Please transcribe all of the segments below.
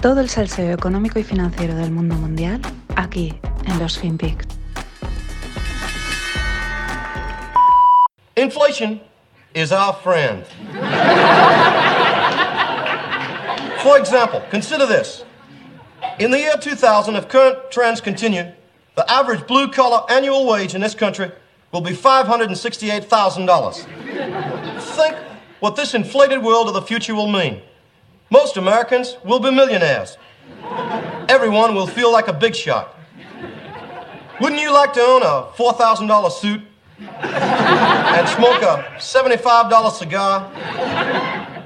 Todo el salseo económico y financiero del mundo mundial aquí en los FinPix. Inflation is our friend. For example, consider this. In the year 2000, if current trends continue, the average blue collar annual wage in this country will be $568,000. Think what this inflated world of the future will mean. Most Americans will be millionaires. Everyone will feel like a big shot. Wouldn't you like to own a $4,000 suit and smoke a $75 cigar,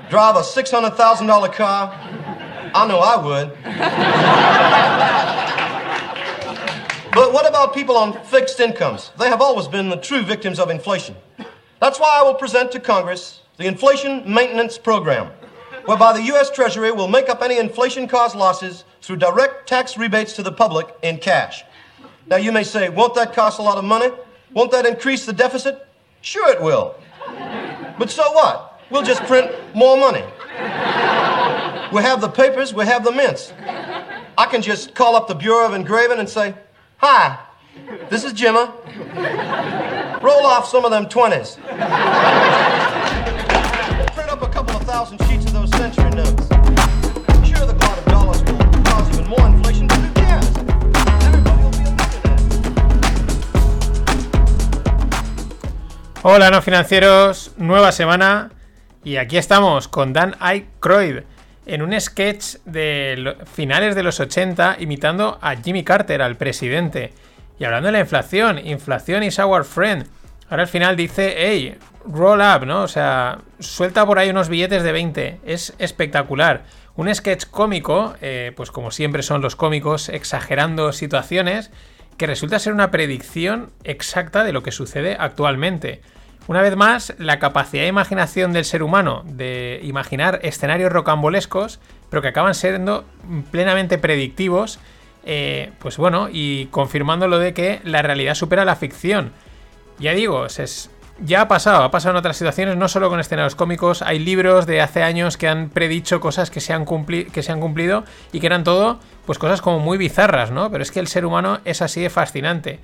drive a $600,000 car? I know I would. but what about people on fixed incomes? They have always been the true victims of inflation. That's why I will present to Congress the Inflation Maintenance Program, whereby the U.S. Treasury will make up any inflation caused losses through direct tax rebates to the public in cash. Now, you may say, won't that cost a lot of money? Won't that increase the deficit? Sure, it will. But so what? We'll just print more money. We have the papers, we have the mints. I can just call up the Bureau of Engraving and say, Hi, this is Jimma. Roll off some of them 20s. Print up a couple of thousand Hola, no financieros, nueva semana y aquí estamos con Dan Aykroyd en un sketch de finales de los 80 imitando a Jimmy Carter, al presidente, y hablando de la inflación, inflación is our friend. Ahora al final dice, hey, roll up, ¿no? O sea, suelta por ahí unos billetes de 20, es espectacular. Un sketch cómico, eh, pues como siempre son los cómicos, exagerando situaciones, que resulta ser una predicción exacta de lo que sucede actualmente. Una vez más, la capacidad de imaginación del ser humano de imaginar escenarios rocambolescos, pero que acaban siendo plenamente predictivos, eh, pues bueno, y confirmando lo de que la realidad supera la ficción. Ya digo, es- ya ha pasado, ha pasado en otras situaciones, no solo con escenarios cómicos, hay libros de hace años que han predicho cosas que se han, cumpli- que se han cumplido y que eran todo, pues cosas como muy bizarras, ¿no? Pero es que el ser humano es así de fascinante.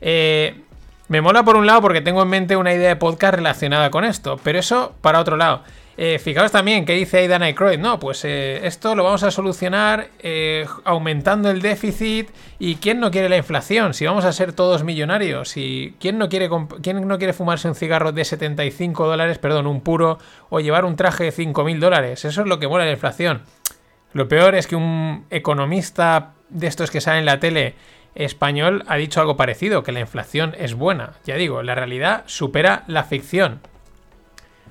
Eh, me mola por un lado porque tengo en mente una idea de podcast relacionada con esto, pero eso para otro lado. Eh, fijaos también que dice Aidan Aykroyd, no, pues eh, esto lo vamos a solucionar eh, aumentando el déficit y quién no quiere la inflación, si vamos a ser todos millonarios y quién no quiere quién no quiere fumarse un cigarro de 75 dólares, perdón, un puro o llevar un traje de 5.000 dólares, eso es lo que mola la inflación. Lo peor es que un economista de estos que sale en la tele español ha dicho algo parecido, que la inflación es buena. Ya digo, la realidad supera la ficción.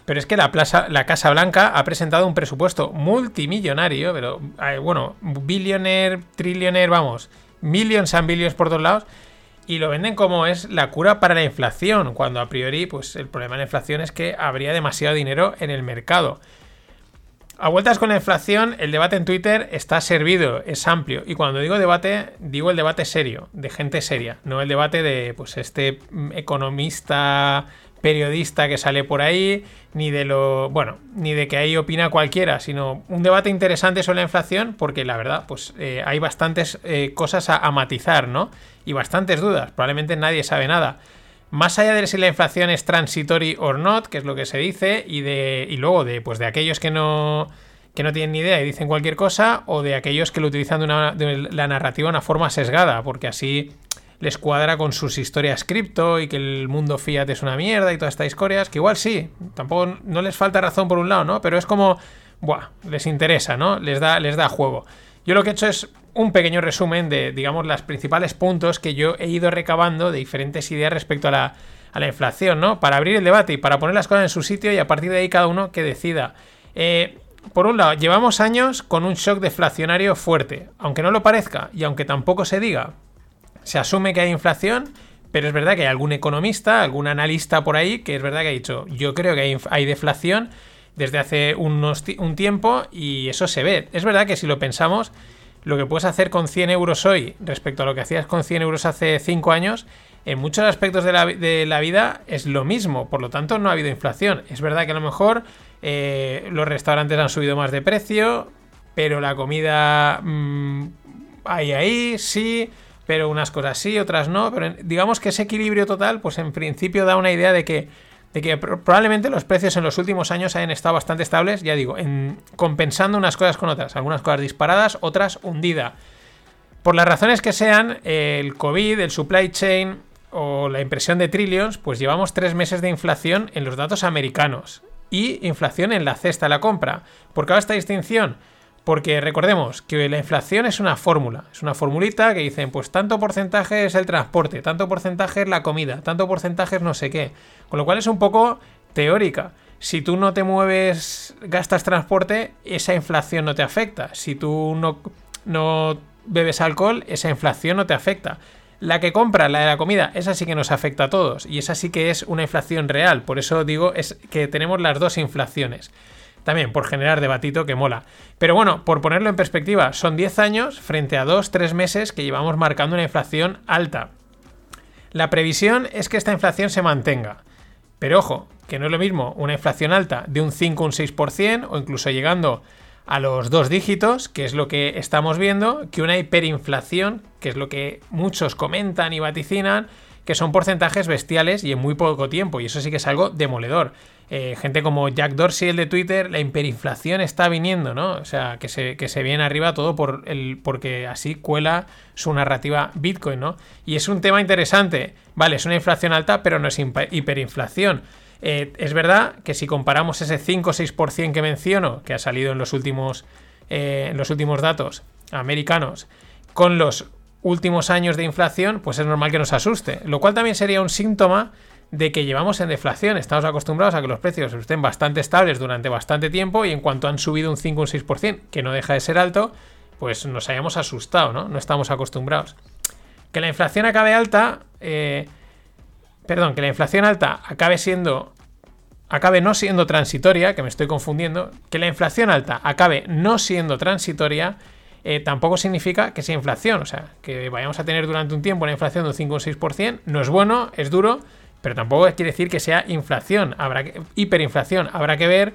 Pero es que la, plaza, la Casa Blanca ha presentado un presupuesto multimillonario, pero eh, bueno, billionaire, trillionaire, vamos, millions and billions por todos lados, y lo venden como es la cura para la inflación, cuando a priori, pues el problema de la inflación es que habría demasiado dinero en el mercado. A vueltas con la inflación, el debate en Twitter está servido, es amplio. Y cuando digo debate, digo el debate serio, de gente seria, no el debate de pues este mm, economista periodista que sale por ahí, ni de lo, bueno, ni de que ahí opina cualquiera, sino un debate interesante sobre la inflación, porque la verdad, pues eh, hay bastantes eh, cosas a, matizar, ¿no? Y bastantes dudas, probablemente nadie sabe nada. Más allá de si la inflación es transitory or not, que es lo que se dice, y de. Y luego de, pues de aquellos que no. que no tienen ni idea y dicen cualquier cosa, o de aquellos que lo utilizan de, una- de la narrativa de una forma sesgada, porque así les cuadra con sus historias cripto y que el mundo fiat es una mierda y todas estas historias, que igual sí, tampoco no les falta razón por un lado, ¿no? Pero es como, buah, les interesa, ¿no? Les da, les da juego. Yo lo que he hecho es un pequeño resumen de, digamos, los principales puntos que yo he ido recabando de diferentes ideas respecto a la, a la inflación, ¿no? Para abrir el debate y para poner las cosas en su sitio y a partir de ahí cada uno que decida. Eh, por un lado, llevamos años con un shock deflacionario fuerte, aunque no lo parezca y aunque tampoco se diga, se asume que hay inflación, pero es verdad que hay algún economista, algún analista por ahí que es verdad que ha dicho, yo creo que hay, deflación desde hace unos un tiempo y eso se ve. Es verdad que si lo pensamos, lo que puedes hacer con 100 euros hoy respecto a lo que hacías con 100 euros hace 5 años, en muchos aspectos de la, de la vida es lo mismo, por lo tanto no ha habido inflación. Es verdad que a lo mejor eh, los restaurantes han subido más de precio, pero la comida mm, hay ahí, sí, pero unas cosas sí, otras no. Pero digamos que ese equilibrio total, pues en principio da una idea de que, de que probablemente los precios en los últimos años hayan estado bastante estables, ya digo, en, compensando unas cosas con otras. Algunas cosas disparadas, otras hundidas. Por las razones que sean, el COVID, el supply chain o la impresión de trillions, pues llevamos tres meses de inflación en los datos americanos y inflación en la cesta de la compra. ¿Por qué esta distinción? Porque recordemos que la inflación es una fórmula, es una formulita que dicen, pues tanto porcentaje es el transporte, tanto porcentaje es la comida, tanto porcentaje es no sé qué. Con lo cual es un poco teórica. Si tú no te mueves, gastas transporte, esa inflación no te afecta. Si tú no, bebes alcohol, esa inflación no te afecta. La que compra, la de la comida, esa sí que nos afecta a todos. Y esa sí que es una inflación real. Por eso digo es que tenemos las dos inflaciones. También por generar debatito que mola. Pero bueno, por ponerlo en perspectiva, son 10 años frente a 2-3 meses que llevamos marcando una inflación alta. La previsión es que esta inflación se mantenga. Pero ojo, que no es lo mismo una inflación alta de un 5 o un 6% o incluso llegando a los dos dígitos, que es lo que estamos viendo, que una hiperinflación, que es lo que muchos comentan y vaticinan, que son porcentajes bestiales y en muy poco tiempo, y eso sí que es algo demoledor. Eh, gente como Jack Dorsey, el de Twitter, la hiperinflación está viniendo, ¿no? O sea, que se, que se viene arriba todo por el, porque así cuela su narrativa Bitcoin, ¿no? Y es un tema interesante. Vale, es una inflación alta, pero no es hiperinflación. Eh, es verdad que si comparamos ese 5 o 6% que menciono, que ha salido en los últimos, eh, en los últimos datos americanos, con los últimos años de inflación, pues es normal que nos asuste. Lo cual también sería un síntoma de que llevamos en deflación. Estamos acostumbrados a que los precios estén bastante estables durante bastante tiempo y en cuanto han subido un 5 o un 6%, que no deja de ser alto, pues nos hayamos asustado, ¿no? No estamos acostumbrados. Que la inflación acabe alta, eh, perdón, que la inflación alta acabe siendo, acabe no siendo transitoria, que me estoy confundiendo, que la inflación alta acabe no siendo transitoria, eh, tampoco significa que sea inflación, o sea, que vayamos a tener durante un tiempo una inflación de un 5 o 6%, no es bueno, es duro, pero tampoco quiere decir que sea inflación, habrá que, hiperinflación, habrá que ver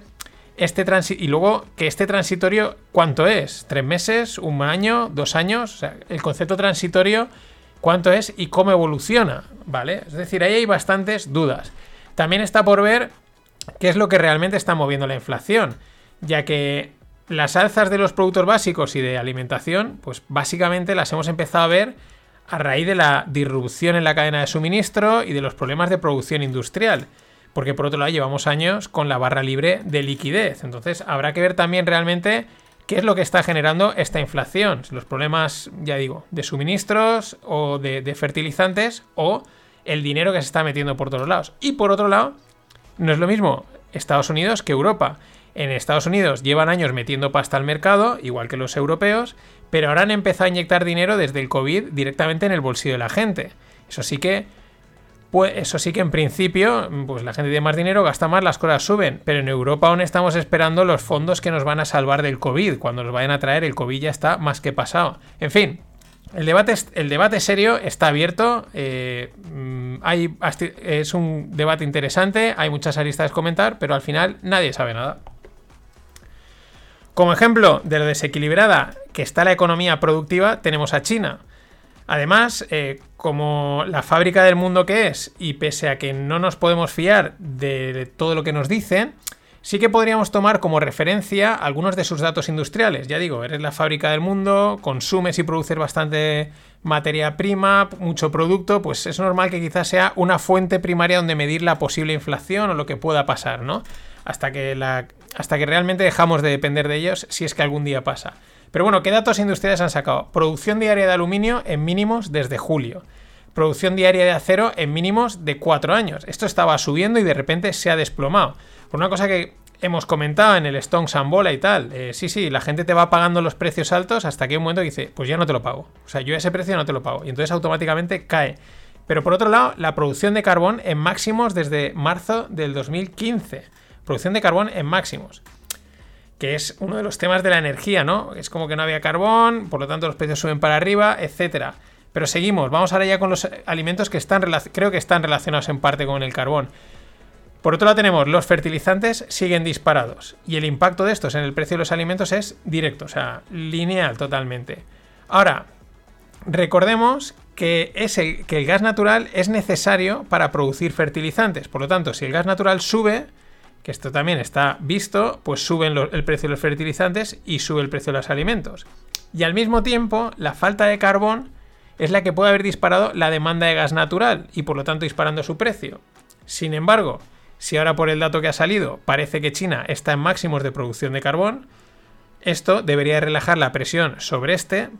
este y luego que este transitorio, ¿cuánto es? ¿Tres meses? ¿Un año? ¿Dos años? O sea, el concepto transitorio cuánto es y cómo evoluciona, ¿vale? Es decir, ahí hay bastantes dudas. También está por ver qué es lo que realmente está moviendo la inflación, ya que las alzas de los productos básicos y de alimentación, pues básicamente las hemos empezado a ver a raíz de la disrupción en la cadena de suministro y de los problemas de producción industrial. Porque por otro lado llevamos años con la barra libre de liquidez. Entonces habrá que ver también realmente ¿Qué es lo que está generando esta inflación? Los problemas, ya digo, de suministros o de, fertilizantes o el dinero que se está metiendo por todos lados. Y por otro lado, no es lo mismo Estados Unidos que Europa. En Estados Unidos llevan años metiendo pasta al mercado, igual que los europeos, pero ahora han empezado a inyectar dinero desde el COVID directamente en el bolsillo de la gente. Eso sí que pues eso sí que en principio, pues la gente tiene más dinero, gasta más, las cosas suben. Pero en Europa aún estamos esperando los fondos que nos van a salvar del COVID. Cuando nos vayan a traer, el COVID ya está más que pasado. En fin, el debate, el debate serio está abierto. Eh, hay, es un debate interesante, hay muchas aristas que comentar, pero al final nadie sabe nada. Como ejemplo de lo desequilibrada que está la economía productiva, tenemos a China. Además, eh, como la fábrica del mundo que es, y pese a que no nos podemos fiar de, todo lo que nos dicen, sí que podríamos tomar como referencia algunos de sus datos industriales. Ya digo, eres la fábrica del mundo, consumes y produces bastante materia prima, mucho producto, pues es normal que quizás sea una fuente primaria donde medir la posible inflación o lo que pueda pasar, ¿no? Hasta que, la, hasta que realmente dejamos de depender de ellos si es que algún día pasa. Pero bueno, ¿qué datos industriales han sacado? Producción diaria de aluminio en mínimos desde julio. Producción diaria de acero en mínimos de 4 años. Esto estaba subiendo y de repente se ha desplomado. Por una cosa que hemos comentado en el Stone Sambola y tal. Eh, sí, sí, la gente te va pagando los precios altos hasta que un momento dice, pues ya no te lo pago. O sea, yo ese precio no te lo pago. Y entonces automáticamente cae. Pero por otro lado, la producción de carbón en máximos desde marzo del 2015. Producción de carbón en máximos que es uno de los temas de la energía, ¿no? Es como que no había carbón, por lo tanto los precios suben para arriba, etcétera. Pero seguimos, vamos ahora ya con los alimentos que están creo que están relacionados en parte con el carbón. Por otro lado tenemos los fertilizantes siguen disparados y el impacto de estos en el precio de los alimentos es directo, o sea, lineal totalmente. Ahora, recordemos que, es que el gas natural es necesario para producir fertilizantes. Por lo tanto, si el gas natural sube, que esto también está visto, pues sube el precio de los fertilizantes y sube el precio de los alimentos. Y al mismo tiempo, la falta de carbón es la que puede haber disparado la demanda de gas natural y por lo tanto disparando su precio. Sin embargo, si ahora por el dato que ha salido parece que China está en máximos de producción de carbón, esto debería relajar la presión sobre este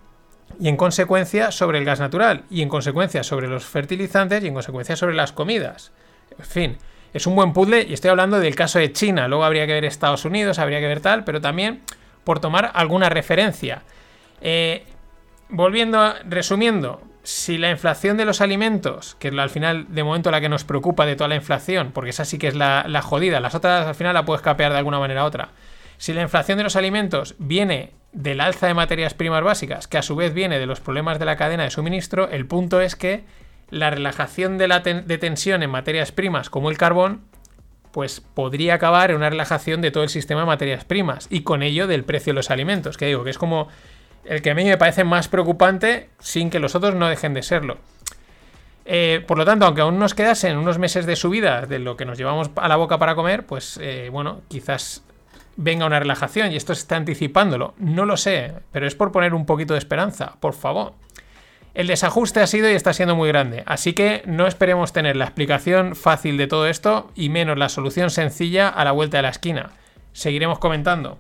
y en consecuencia sobre el gas natural y en consecuencia sobre los fertilizantes y en consecuencia sobre las comidas. En fin, es un buen puzzle y estoy hablando del caso de China, luego habría que ver Estados Unidos, habría que ver tal, pero también por tomar alguna referencia. Eh, volviendo, resumiendo, si la inflación de los alimentos, que es al final de momento la que nos preocupa de toda la inflación, porque esa sí que es la, jodida, las otras al final la puedes capear de alguna manera u otra. Si la inflación de los alimentos viene del alza de materias primas básicas, que a su vez viene de los problemas de la cadena de suministro, el punto es que la relajación de, tensión en materias primas como el carbón, pues podría acabar en una relajación de todo el sistema de materias primas y con ello del precio de los alimentos, que digo que es como el que a mí me parece más preocupante sin que los otros no dejen de serlo. Eh, por lo tanto, aunque aún nos quedasen unos meses de subida de lo que nos llevamos a la boca para comer, pues eh, bueno, quizás venga una relajación y esto se está anticipándolo. No lo sé, pero es por poner un poquito de esperanza, por favor. El desajuste ha sido y está siendo muy grande, así que no esperemos tener la explicación fácil de todo esto y menos la solución sencilla a la vuelta de la esquina. Seguiremos comentando.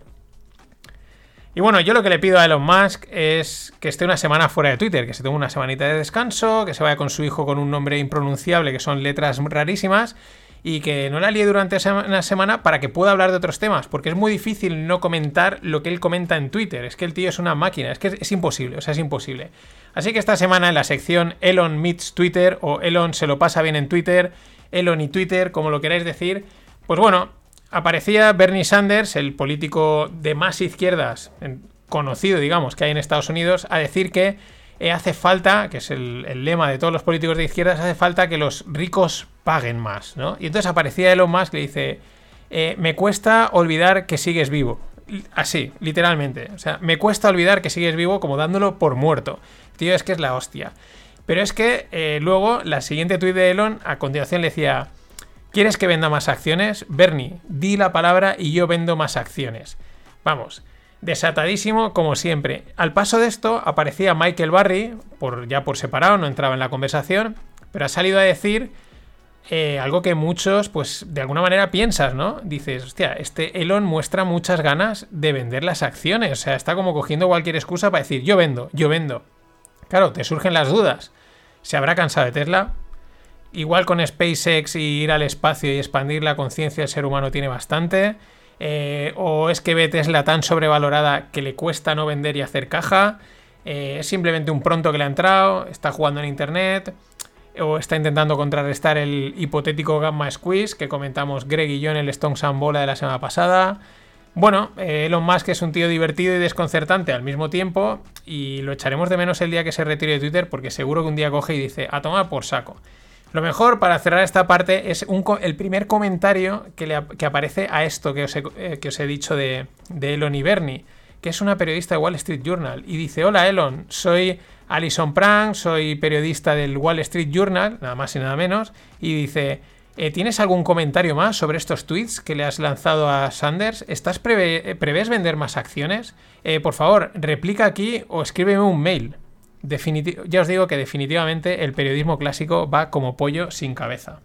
Y bueno, yo lo que le pido a Elon Musk es que esté una semana fuera de Twitter, que se tome una semanita de descanso, que se vaya con su hijo con un nombre impronunciable, que son letras rarísimas, y que no la líe durante una semana para que pueda hablar de otros temas, porque es muy difícil no comentar lo que él comenta en Twitter. Es que el tío es una máquina, es que es, imposible, o sea, es imposible. Así que esta semana en la sección Elon Meets Twitter o Elon se lo pasa bien en Twitter, Elon y Twitter, como lo queráis decir, pues bueno, aparecía Bernie Sanders, el político de más izquierdas, conocido, digamos, que hay en Estados Unidos, a decir que eh, hace falta, que es el, lema de todos los políticos de izquierdas, hace falta que los ricos paguen más, ¿no? Y entonces aparecía Elon Musk que le dice, eh, me cuesta olvidar que sigues vivo. Así, literalmente. O sea, me cuesta olvidar que sigues vivo como dándolo por muerto. Tío, es que es la hostia. Pero es que eh, luego, la siguiente tuit de Elon, a continuación le decía, ¿Quieres que venda más acciones? Bernie, di la palabra y yo vendo más acciones. Vamos, desatadísimo como siempre. Al paso de esto aparecía Michael Barry, por, ya por separado, no entraba en la conversación, pero ha salido a decir eh, algo que muchos, pues de alguna manera piensas, ¿no? Dices, hostia, este Elon muestra muchas ganas de vender las acciones, o sea, está como cogiendo cualquier excusa para decir, yo vendo, yo vendo. Claro, te surgen las dudas. ¿Se habrá cansado de Tesla? Igual con SpaceX y ir al espacio y expandir la conciencia del ser humano tiene bastante. Eh, o es que ve Tesla tan sobrevalorada que le cuesta no vender y hacer caja. Eh, es simplemente un pronto que le ha entrado, está jugando en internet. O está intentando contrarrestar el hipotético gamma squeeze que comentamos Greg y yo en el Stone Sun Bola de la semana pasada. Bueno, eh, Elon Musk es un tío divertido y desconcertante al mismo tiempo. Y lo echaremos de menos el día que se retire de Twitter porque seguro que un día coge y dice a tomar por saco. Lo mejor para cerrar esta parte es el primer comentario que, aparece a esto que os he, eh, que os he dicho de, Elon y Bernie, que es una periodista de Wall Street Journal. Y dice, hola Elon, soy Alison Prank, soy periodista del Wall Street Journal, nada más y nada menos. Y dice, eh, ¿tienes algún comentario más sobre estos tweets que le has lanzado a Sanders? ¿Estás eh, ¿Prevés vender más acciones? por favor, replica aquí o escríbeme un mail ya os digo que definitivamente el periodismo clásico va como pollo sin cabeza.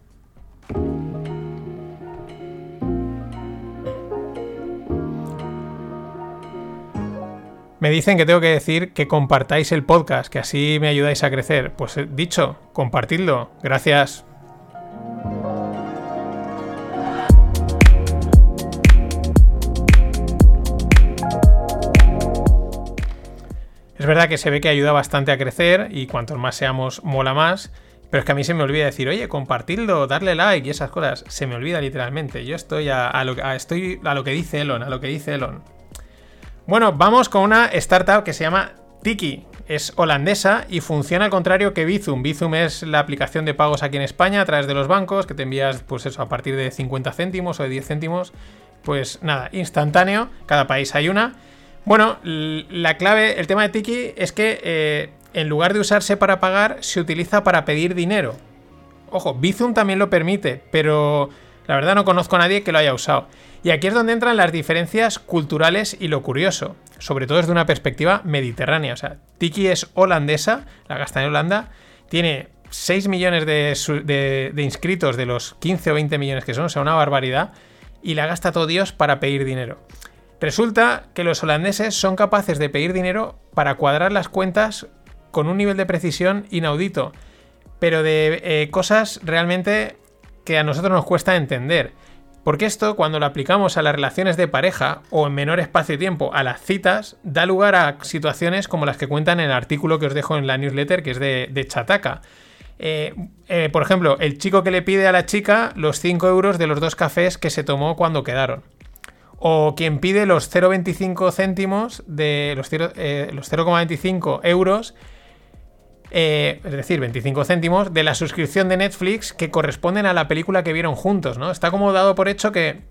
Me dicen que tengo que decir que compartáis el podcast, que así me ayudáis a crecer. Pues eh, dicho, compartidlo. Gracias. Es verdad que se ve que ayuda bastante a crecer y cuantos más seamos, mola más. Pero es que a mí se me olvida decir, oye, compartidlo, darle like y esas cosas. Se me olvida literalmente. Yo estoy a, lo, estoy a lo que dice Elon, a lo que dice Elon. Bueno, vamos con una startup que se llama Tiki. es holandesa y funciona al contrario que Bizum. Bizum es la aplicación de pagos aquí en España a través de los bancos que te envías, pues eso, a partir de 50 céntimos o de 10 céntimos. Pues nada, instantáneo, cada país hay una. Bueno, la clave, el tema de Tiki es que eh, en lugar de usarse para pagar, se utiliza para pedir dinero. Ojo, Bizum también lo permite, pero la verdad no conozco a nadie que lo haya usado. Y aquí es donde entran las diferencias culturales y lo curioso, sobre todo desde una perspectiva mediterránea. O sea, Tiki es holandesa, la gasta en Holanda, tiene 6 millones de, inscritos de los 15 o 20 millones que son, o sea, una barbaridad, y la gasta todo Dios para pedir dinero. Resulta que los holandeses son capaces de pedir dinero para cuadrar las cuentas con un nivel de precisión inaudito, pero de eh, cosas realmente que a nosotros nos cuesta entender. Porque esto, cuando lo aplicamos a las relaciones de pareja o en menor espacio de tiempo a las citas, da lugar a situaciones como las que cuentan en el artículo que os dejo en la newsletter, que es de, Chataca. Eh, eh, por ejemplo, el chico que le pide a la chica los 5 euros de los dos cafés que se tomó cuando quedaron. O quien pide los 0,25 céntimos de los, eh, los 0,25 euros es decir, 25 céntimos, de la suscripción de Netflix que corresponden a la película que vieron juntos, ¿no? Está como dado por hecho que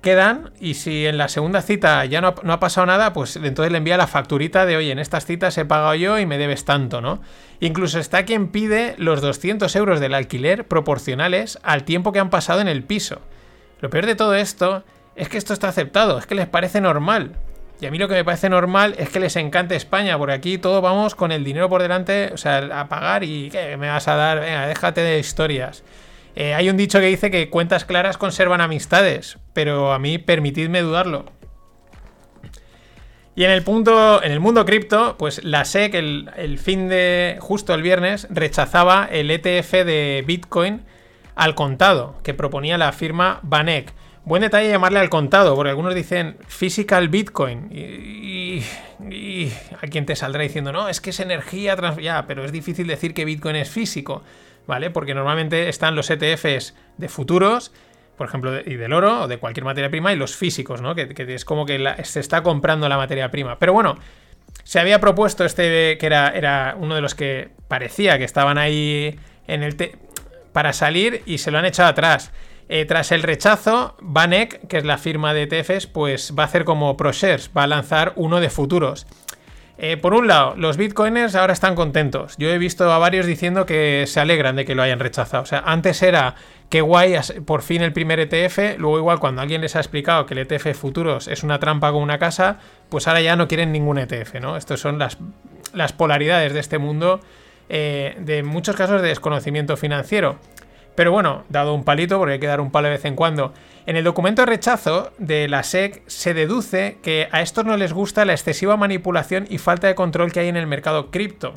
quedan y si en la segunda cita ya no ha, pasado nada, pues entonces le envía la facturita de, oye, en estas citas he pagado yo y me debes tanto, ¿no? Incluso está quien pide los 200 euros del alquiler proporcionales al tiempo que han pasado en el piso. Lo peor de todo esto es que esto está aceptado, es que les parece normal. Y a mí lo que me parece normal es que les encante España, porque aquí todo vamos con el dinero por delante, o sea, a pagar y ¿qué me vas a dar? Venga, déjate de historias. Eh, hay un dicho que dice que cuentas claras conservan amistades, pero a mí permitidme dudarlo. Y en el punto, en el mundo cripto, pues la SEC el, el, fin de justo el viernes rechazaba el ETF de Bitcoin al contado que proponía la firma Banek. Buen detalle llamarle al contado, porque algunos dicen physical Bitcoin. Y, a quien te saldrá diciendo, no, es que es energía, ya, pero es difícil decir que Bitcoin es físico. ¿vale? Porque normalmente están los ETFs de futuros, por ejemplo, y del oro o de cualquier materia prima, y los físicos, ¿no? Que, es como que se está comprando la materia prima. Pero bueno, se había propuesto este que era, uno de los que parecía que estaban ahí en el para salir y se lo han echado atrás. Eh, tras el rechazo, Banek, que es la firma de ETFs, pues va a hacer como ProShares, va a lanzar uno de futuros. Eh, por un lado, los bitcoiners ahora están contentos. Yo he visto a varios diciendo que se alegran de que lo hayan rechazado. O sea, antes era que guay, por fin el primer ETF. Luego, igual, cuando alguien les ha explicado que el ETF futuros es una trampa con una casa, pues ahora ya no quieren ningún ETF, ¿no? Estas son las, las polaridades de este mundo, eh, de muchos casos de desconocimiento financiero. Pero bueno, dado un palito, porque hay que dar un palo de vez en cuando. En el documento de rechazo de la SEC se deduce que a estos no les gusta la excesiva manipulación y falta de control que hay en el mercado cripto.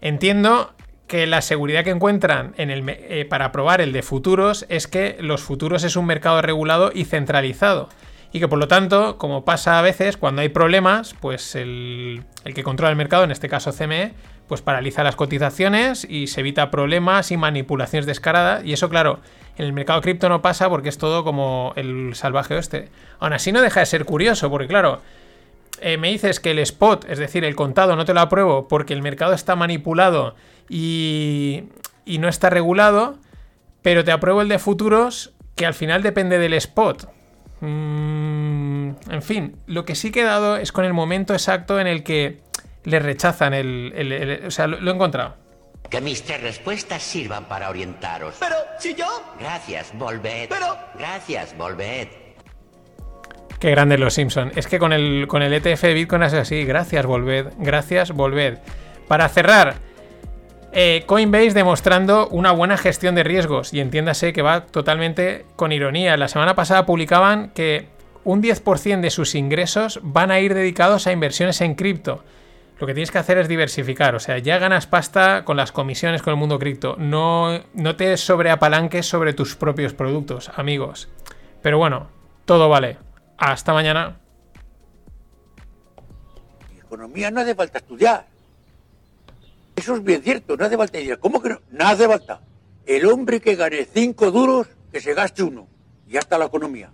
Entiendo que la seguridad que encuentran eh, para probar el de futuros es que los futuros es un mercado regulado y centralizado. Y que por lo tanto, como pasa a veces, cuando hay problemas, pues el, el que controla el mercado, en este caso CME, pues paraliza las cotizaciones y se evita problemas y manipulaciones descaradas. Y eso, claro, en el mercado cripto no pasa porque es todo como el salvaje oeste. Aún así no deja de ser curioso, porque claro, eh, me dices que el spot, es decir, el contado, no te lo apruebo porque el mercado está manipulado y, y no está regulado, pero te apruebo el de futuros que al final depende del spot. Mm, en fin, lo que sí he dado es con el momento exacto en el que le rechazan el, o sea, lo, he encontrado. Que mis tres respuestas sirvan para orientaros. Pero, si yo... Gracias, volved. Pero... Gracias, volved. Qué grande los Simpson. Es que con el, con el ETF de Bitcoin es así. Gracias, volved. Gracias, volved. Para cerrar, eh, Coinbase demostrando una buena gestión de riesgos. Y entiéndase que va totalmente con ironía. La semana pasada publicaban que un 10% de sus ingresos van a ir dedicados a inversiones en cripto lo que tienes que hacer es diversificar. O sea, ya ganas pasta con las comisiones con el mundo cripto. No, no te sobreapalanques sobre tus propios productos, amigos. Pero bueno, todo vale. Hasta mañana. Economía no hace falta estudiar. Eso es bien cierto, no hace falta estudiar. ¿Cómo que no? No hace falta. El hombre que gane cinco duros, que se gaste uno. Y ya está la economía.